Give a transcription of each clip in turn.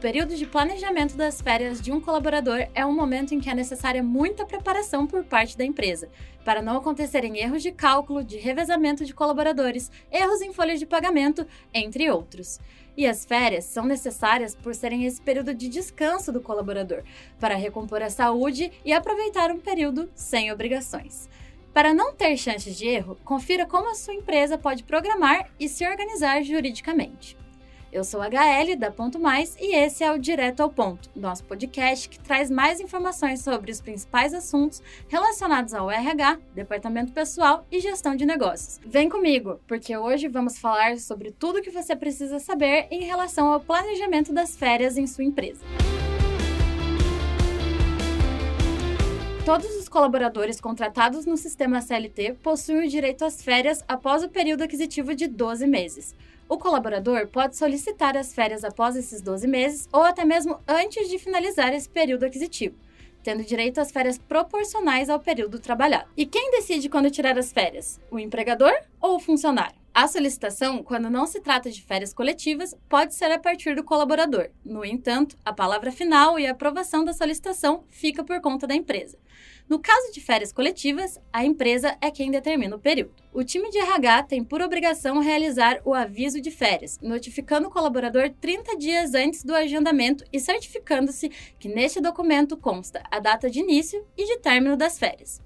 período de planejamento das férias de um colaborador é um momento em que é necessária muita preparação por parte da empresa, para não acontecerem erros de cálculo, de revezamento de colaboradores, erros em folhas de pagamento, entre outros. E as férias são necessárias por serem esse período de descanso do colaborador, para recompor a saúde e aproveitar um período sem obrigações. Para não ter chances de erro, confira como a sua empresa pode programar e se organizar juridicamente. Eu sou a HL da Ponto Mais e esse é o Direto ao Ponto, nosso podcast que traz mais informações sobre os principais assuntos relacionados ao RH, departamento pessoal e gestão de negócios. Vem comigo, porque hoje vamos falar sobre tudo o que você precisa saber em relação ao planejamento das férias em sua empresa. Todos os colaboradores contratados no sistema CLT possuem o direito às férias após o período aquisitivo de 12 meses. O colaborador pode solicitar as férias após esses 12 meses ou até mesmo antes de finalizar esse período aquisitivo, tendo direito às férias proporcionais ao período trabalhado. E quem decide quando tirar as férias? O empregador ou o funcionário? A solicitação, quando não se trata de férias coletivas, pode ser a partir do colaborador. No entanto, a palavra final e a aprovação da solicitação fica por conta da empresa. No caso de férias coletivas, a empresa é quem determina o período. O time de RH tem por obrigação realizar o aviso de férias, notificando o colaborador 30 dias antes do agendamento e certificando-se que neste documento consta a data de início e de término das férias.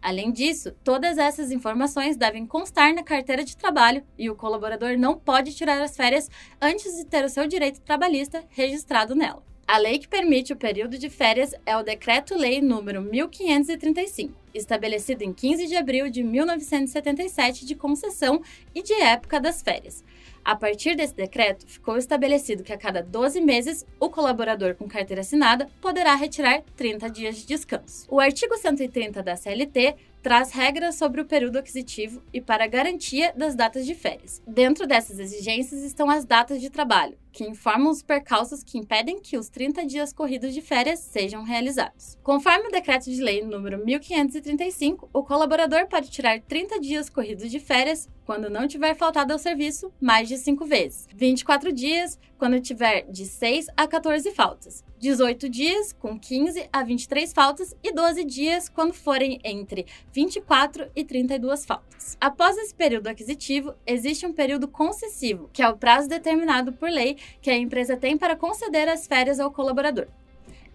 Além disso, todas essas informações devem constar na carteira de trabalho e o colaborador não pode tirar as férias antes de ter o seu direito trabalhista registrado nela. A lei que permite o período de férias é o Decreto-Lei número 1535, estabelecido em 15 de abril de 1977 de concessão e de época das férias. A partir desse decreto, ficou estabelecido que a cada 12 meses, o colaborador com carteira assinada poderá retirar 30 dias de descanso. O artigo 130 da CLT traz regras sobre o período aquisitivo e para garantia das datas de férias. Dentro dessas exigências estão as datas de trabalho, que informam os percalços que impedem que os 30 dias corridos de férias sejam realizados. Conforme o decreto de lei número 1535, o colaborador pode tirar 30 dias corridos de férias quando não tiver faltado ao serviço mais de 5 vezes, 24 dias quando tiver de 6 a 14 faltas, 18 dias com 15 a 23 faltas e 12 dias quando forem entre 24 e 32 faltas. Após esse período aquisitivo, existe um período concessivo, que é o prazo determinado por lei que a empresa tem para conceder as férias ao colaborador.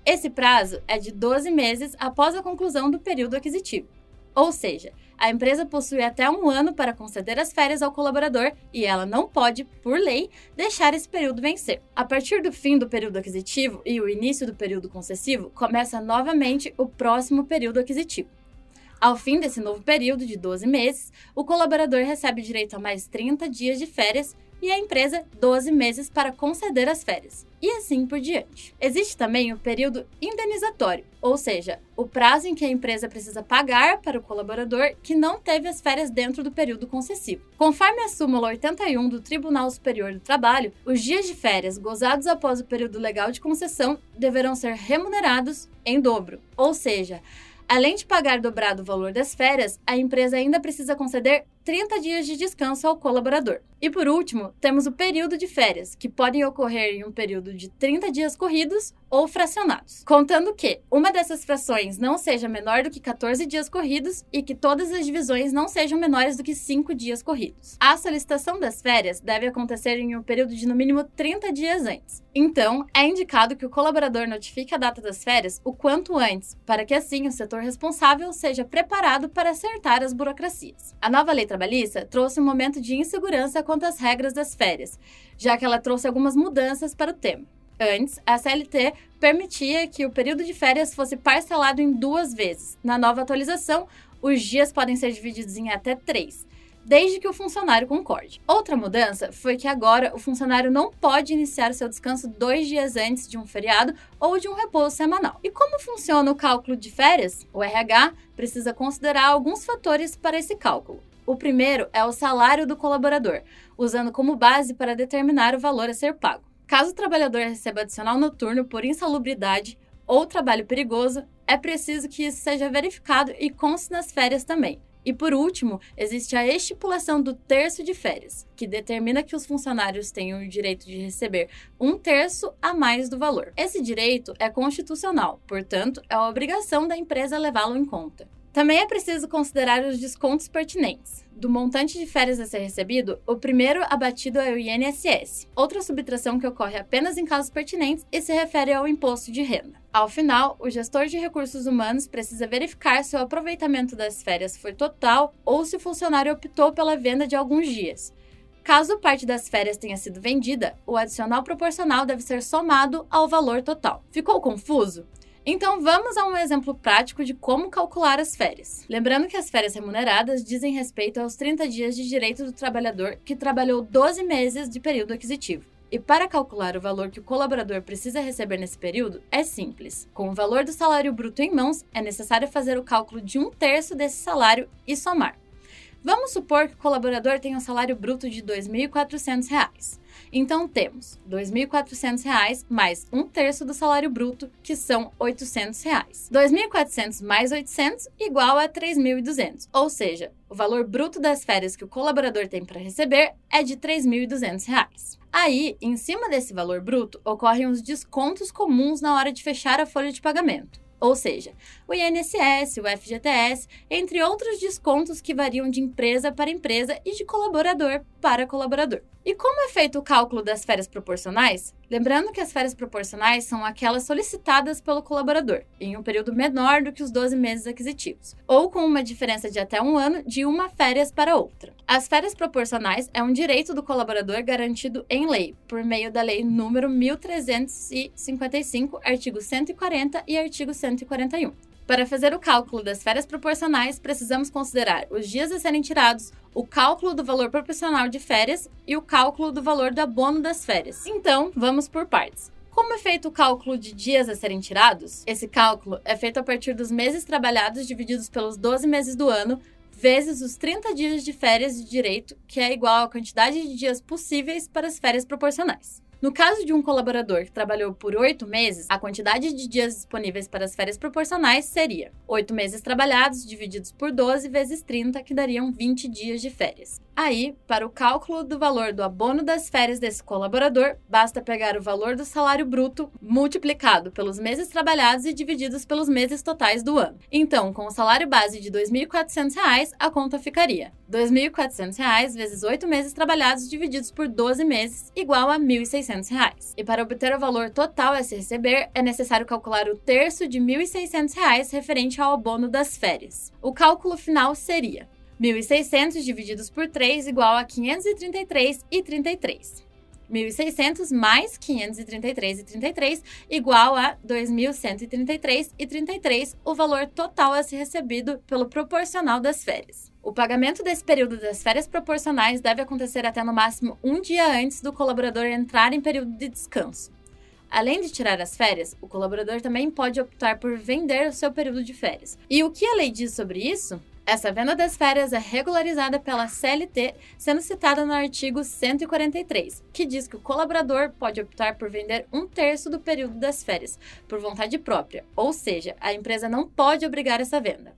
Esse prazo é de 12 meses após a conclusão do período aquisitivo. Ou seja, a empresa possui até um ano para conceder as férias ao colaborador e ela não pode, por lei, deixar esse período vencer. A partir do fim do período aquisitivo e o início do período concessivo, começa novamente o próximo período aquisitivo. Ao fim desse novo período de 12 meses, o colaborador recebe direito a mais 30 dias de férias e a empresa 12 meses para conceder as férias, e assim por diante. Existe também o período indenizatório, ou seja, o prazo em que a empresa precisa pagar para o colaborador que não teve as férias dentro do período concessivo. Conforme a súmula 81 do Tribunal Superior do Trabalho, os dias de férias gozados após o período legal de concessão deverão ser remunerados em dobro, ou seja, Além de pagar dobrado o valor das férias, a empresa ainda precisa conceder 30 dias de descanso ao colaborador. E por último, temos o período de férias, que podem ocorrer em um período de 30 dias corridos ou fracionados. Contando que uma dessas frações não seja menor do que 14 dias corridos e que todas as divisões não sejam menores do que 5 dias corridos. A solicitação das férias deve acontecer em um período de no mínimo 30 dias antes. Então, é indicado que o colaborador notifique a data das férias o quanto antes, para que assim o setor responsável seja preparado para acertar as burocracias. A nova lei trabalhista trouxe um momento de insegurança quanto às regras das férias, já que ela trouxe algumas mudanças para o tema. Antes, a CLT permitia que o período de férias fosse parcelado em duas vezes. Na nova atualização, os dias podem ser divididos em até três, desde que o funcionário concorde. Outra mudança foi que agora o funcionário não pode iniciar seu descanso dois dias antes de um feriado ou de um repouso semanal. E como funciona o cálculo de férias? O RH precisa considerar alguns fatores para esse cálculo. O primeiro é o salário do colaborador, usando como base para determinar o valor a ser pago. Caso o trabalhador receba adicional noturno por insalubridade ou trabalho perigoso, é preciso que isso seja verificado e conste nas férias também. E por último, existe a estipulação do terço de férias, que determina que os funcionários tenham o direito de receber um terço a mais do valor. Esse direito é constitucional, portanto, é a obrigação da empresa levá-lo em conta. Também é preciso considerar os descontos pertinentes. Do montante de férias a ser recebido, o primeiro abatido é o INSS, outra subtração que ocorre apenas em casos pertinentes e se refere ao imposto de renda. Ao final, o gestor de recursos humanos precisa verificar se o aproveitamento das férias foi total ou se o funcionário optou pela venda de alguns dias. Caso parte das férias tenha sido vendida, o adicional proporcional deve ser somado ao valor total. Ficou confuso? Então vamos a um exemplo prático de como calcular as férias. Lembrando que as férias remuneradas dizem respeito aos 30 dias de direito do trabalhador que trabalhou 12 meses de período aquisitivo. E para calcular o valor que o colaborador precisa receber nesse período, é simples. Com o valor do salário bruto em mãos, é necessário fazer o cálculo de um terço desse salário e somar. Vamos supor que o colaborador tenha um salário bruto de R$ 2.400. Então temos R$ 2.400 mais um terço do salário bruto, que são R$ 800. R$ 2.400 mais 800 igual a R$ 3.200, ou seja, o valor bruto das férias que o colaborador tem para receber é de R$ 3.200. Aí, em cima desse valor bruto, ocorrem os descontos comuns na hora de fechar a folha de pagamento ou seja, o INSS, o FGTS, entre outros descontos que variam de empresa para empresa e de colaborador para colaborador. E como é feito o cálculo das férias proporcionais? Lembrando que as férias proporcionais são aquelas solicitadas pelo colaborador, em um período menor do que os 12 meses aquisitivos, ou com uma diferença de até um ano de uma férias para outra. As férias proporcionais é um direito do colaborador garantido em lei, por meio da Lei número 1355, artigo 140 e artigo 141. Para fazer o cálculo das férias proporcionais, precisamos considerar os dias a serem tirados, o cálculo do valor proporcional de férias e o cálculo do valor do abono das férias. Então, vamos por partes. Como é feito o cálculo de dias a serem tirados? Esse cálculo é feito a partir dos meses trabalhados divididos pelos 12 meses do ano, vezes os 30 dias de férias de direito, que é igual à quantidade de dias possíveis para as férias proporcionais. No caso de um colaborador que trabalhou por oito meses, a quantidade de dias disponíveis para as férias proporcionais seria oito meses trabalhados divididos por 12 vezes 30, que dariam 20 dias de férias. Aí, para o cálculo do valor do abono das férias desse colaborador, basta pegar o valor do salário bruto multiplicado pelos meses trabalhados e divididos pelos meses totais do ano. Então, com o salário base de R$ 2.400, a conta ficaria R$ 2.400 vezes 8 meses trabalhados divididos por 12 meses, igual a R$ 1.600. E para obter o valor total a se receber, é necessário calcular o terço de R$ 1.600 referente ao abono das férias. O cálculo final seria 1.600 divididos por 3 igual a 533,33. 1.600 mais 533,33 igual a 2.133,33, o valor total a ser recebido pelo proporcional das férias. O pagamento desse período das férias proporcionais deve acontecer até no máximo um dia antes do colaborador entrar em período de descanso. Além de tirar as férias, o colaborador também pode optar por vender o seu período de férias. E o que a lei diz sobre isso? Essa venda das férias é regularizada pela CLT, sendo citada no artigo 143, que diz que o colaborador pode optar por vender um terço do período das férias, por vontade própria, ou seja, a empresa não pode obrigar essa venda.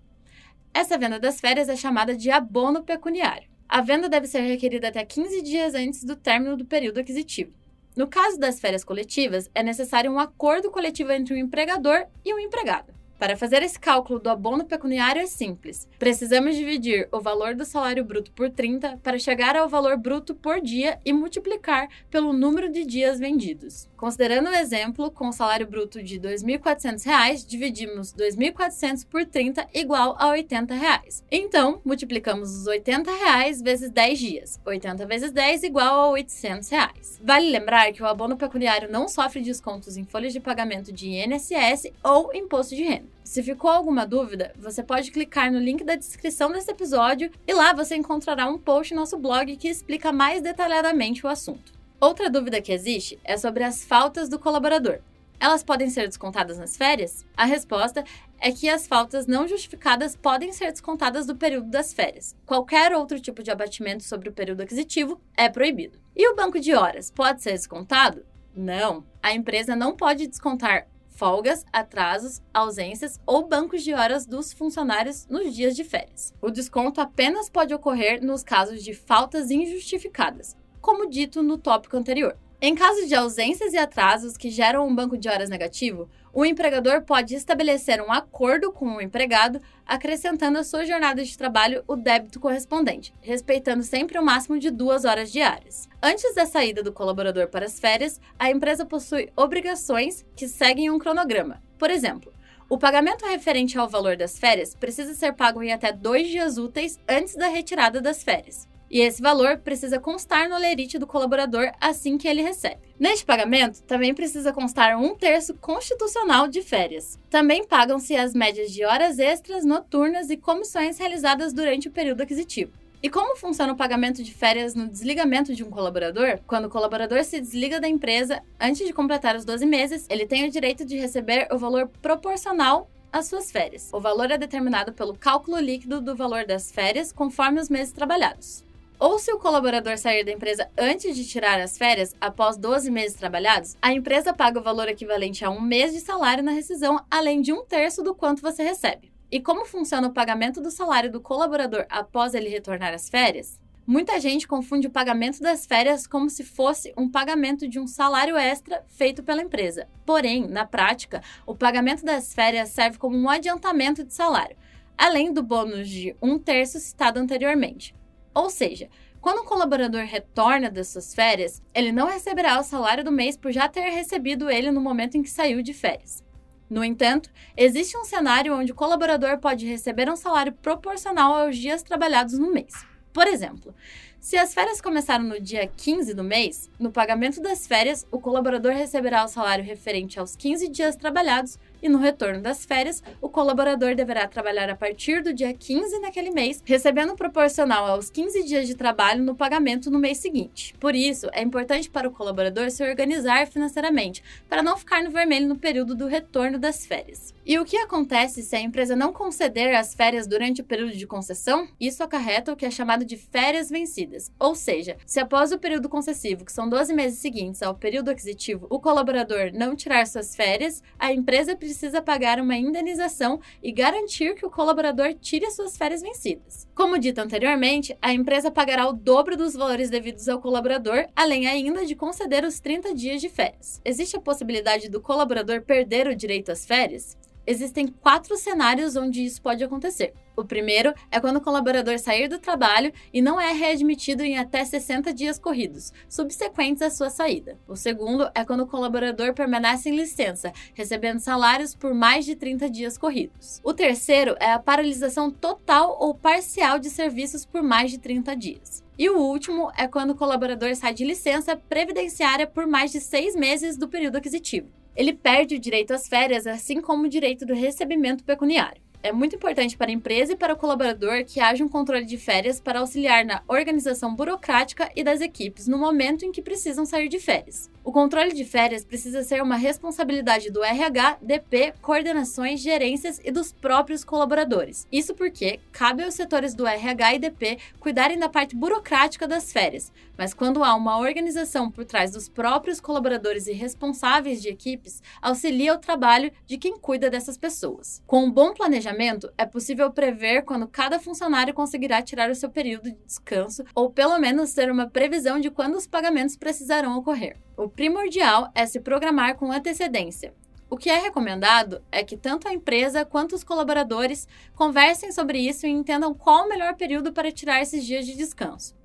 Essa venda das férias é chamada de abono pecuniário. A venda deve ser requerida até 15 dias antes do término do período aquisitivo. No caso das férias coletivas, é necessário um acordo coletivo entre o empregador e o empregado. Para fazer esse cálculo do abono pecuniário é simples. Precisamos dividir o valor do salário bruto por 30 para chegar ao valor bruto por dia e multiplicar pelo número de dias vendidos. Considerando o exemplo, com o salário bruto de R$ 2.400, dividimos 2.400 por 30 igual a 80 reais. Então, multiplicamos os 80 reais vezes 10 dias. 80 vezes 10 igual a 800 reais. Vale lembrar que o abono pecuniário não sofre descontos em folhas de pagamento de INSS ou imposto de renda. Se ficou alguma dúvida, você pode clicar no link da descrição desse episódio e lá você encontrará um post no nosso blog que explica mais detalhadamente o assunto. Outra dúvida que existe é sobre as faltas do colaborador. Elas podem ser descontadas nas férias? A resposta é que as faltas não justificadas podem ser descontadas do período das férias. Qualquer outro tipo de abatimento sobre o período aquisitivo é proibido. E o banco de horas pode ser descontado? Não. A empresa não pode descontar folgas, atrasos, ausências ou bancos de horas dos funcionários nos dias de férias. O desconto apenas pode ocorrer nos casos de faltas injustificadas, como dito no tópico anterior. Em caso de ausências e atrasos que geram um banco de horas negativo, o empregador pode estabelecer um acordo com o empregado, acrescentando à sua jornada de trabalho o débito correspondente, respeitando sempre o máximo de duas horas diárias. Antes da saída do colaborador para as férias, a empresa possui obrigações que seguem um cronograma. Por exemplo, o pagamento referente ao valor das férias precisa ser pago em até dois dias úteis antes da retirada das férias e esse valor precisa constar no lerite do colaborador assim que ele recebe. Neste pagamento, também precisa constar um terço constitucional de férias. Também pagam-se as médias de horas extras, noturnas e comissões realizadas durante o período aquisitivo. E como funciona o pagamento de férias no desligamento de um colaborador? Quando o colaborador se desliga da empresa antes de completar os 12 meses, ele tem o direito de receber o valor proporcional às suas férias. O valor é determinado pelo cálculo líquido do valor das férias conforme os meses trabalhados ou se o colaborador sair da empresa antes de tirar as férias, após 12 meses trabalhados, a empresa paga o valor equivalente a um mês de salário na rescisão, além de um terço do quanto você recebe. E como funciona o pagamento do salário do colaborador após ele retornar às férias? Muita gente confunde o pagamento das férias como se fosse um pagamento de um salário extra feito pela empresa. Porém, na prática, o pagamento das férias serve como um adiantamento de salário, além do bônus de um terço citado anteriormente. Ou seja, quando o colaborador retorna das suas férias, ele não receberá o salário do mês por já ter recebido ele no momento em que saiu de férias. No entanto, existe um cenário onde o colaborador pode receber um salário proporcional aos dias trabalhados no mês. Por exemplo, se as férias começaram no dia 15 do mês, no pagamento das férias, o colaborador receberá o salário referente aos 15 dias trabalhados e no retorno das férias, o colaborador deverá trabalhar a partir do dia 15 naquele mês, recebendo proporcional aos 15 dias de trabalho no pagamento no mês seguinte. Por isso, é importante para o colaborador se organizar financeiramente, para não ficar no vermelho no período do retorno das férias. E o que acontece se a empresa não conceder as férias durante o período de concessão? Isso acarreta o que é chamado de férias vencidas. Ou seja, se após o período concessivo, que são 12 meses seguintes ao período aquisitivo, o colaborador não tirar suas férias, a empresa precisa pagar uma indenização e garantir que o colaborador tire suas férias vencidas. Como dito anteriormente, a empresa pagará o dobro dos valores devidos ao colaborador, além ainda de conceder os 30 dias de férias. Existe a possibilidade do colaborador perder o direito às férias? Existem quatro cenários onde isso pode acontecer. O primeiro é quando o colaborador sair do trabalho e não é readmitido em até 60 dias corridos, subsequentes à sua saída. O segundo é quando o colaborador permanece em licença, recebendo salários por mais de 30 dias corridos. O terceiro é a paralisação total ou parcial de serviços por mais de 30 dias. E o último é quando o colaborador sai de licença previdenciária por mais de seis meses do período aquisitivo. Ele perde o direito às férias, assim como o direito do recebimento pecuniário. É muito importante para a empresa e para o colaborador que haja um controle de férias para auxiliar na organização burocrática e das equipes no momento em que precisam sair de férias. O controle de férias precisa ser uma responsabilidade do RH, DP, coordenações, gerências e dos próprios colaboradores. Isso porque cabe aos setores do RH e DP cuidarem da parte burocrática das férias, mas quando há uma organização por trás dos próprios colaboradores e responsáveis de equipes, auxilia o trabalho de quem cuida dessas pessoas. Com um bom planejamento, é possível prever quando cada funcionário conseguirá tirar o seu período de descanso ou pelo menos ter uma previsão de quando os pagamentos precisarão ocorrer. O primordial é se programar com antecedência. O que é recomendado é que tanto a empresa quanto os colaboradores conversem sobre isso e entendam qual o melhor período para tirar esses dias de descanso.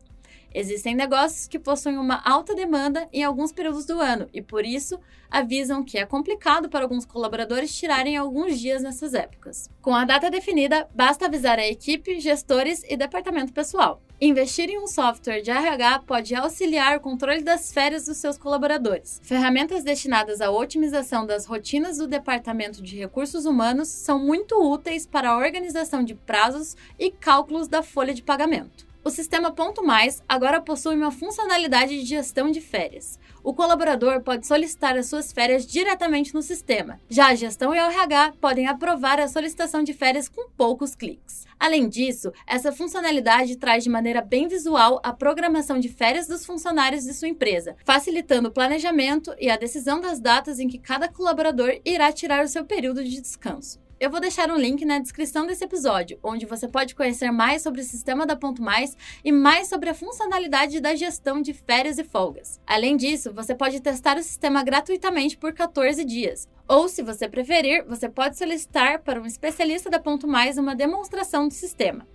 Existem negócios que possuem uma alta demanda em alguns períodos do ano e, por isso, avisam que é complicado para alguns colaboradores tirarem alguns dias nessas épocas. Com a data definida, basta avisar a equipe, gestores e departamento pessoal. Investir em um software de RH pode auxiliar o controle das férias dos seus colaboradores. Ferramentas destinadas à otimização das rotinas do Departamento de Recursos Humanos são muito úteis para a organização de prazos e cálculos da folha de pagamento. O sistema Ponto Mais agora possui uma funcionalidade de gestão de férias. O colaborador pode solicitar as suas férias diretamente no sistema. Já a gestão e o RH podem aprovar a solicitação de férias com poucos cliques. Além disso, essa funcionalidade traz de maneira bem visual a programação de férias dos funcionários de sua empresa, facilitando o planejamento e a decisão das datas em que cada colaborador irá tirar o seu período de descanso. Eu vou deixar um link na descrição desse episódio, onde você pode conhecer mais sobre o sistema da Ponto Mais e mais sobre a funcionalidade da gestão de férias e folgas. Além disso, você pode testar o sistema gratuitamente por 14 dias. Ou, se você preferir, você pode solicitar para um especialista da Ponto Mais uma demonstração do sistema,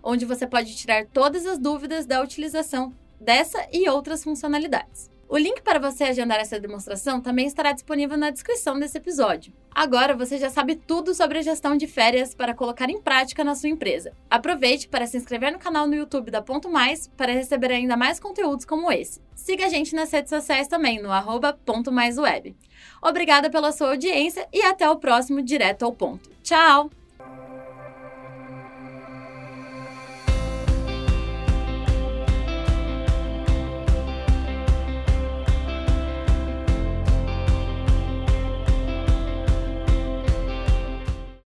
onde você pode tirar todas as dúvidas da utilização dessa e outras funcionalidades. O link para você agendar essa demonstração também estará disponível na descrição desse episódio. Agora você já sabe tudo sobre a gestão de férias para colocar em prática na sua empresa. Aproveite para se inscrever no canal no YouTube da Ponto Mais para receber ainda mais conteúdos como esse. Siga a gente nas redes sociais também no arroba Ponto Mais Web. Obrigada pela sua audiência e até o próximo Direto ao Ponto. Tchau!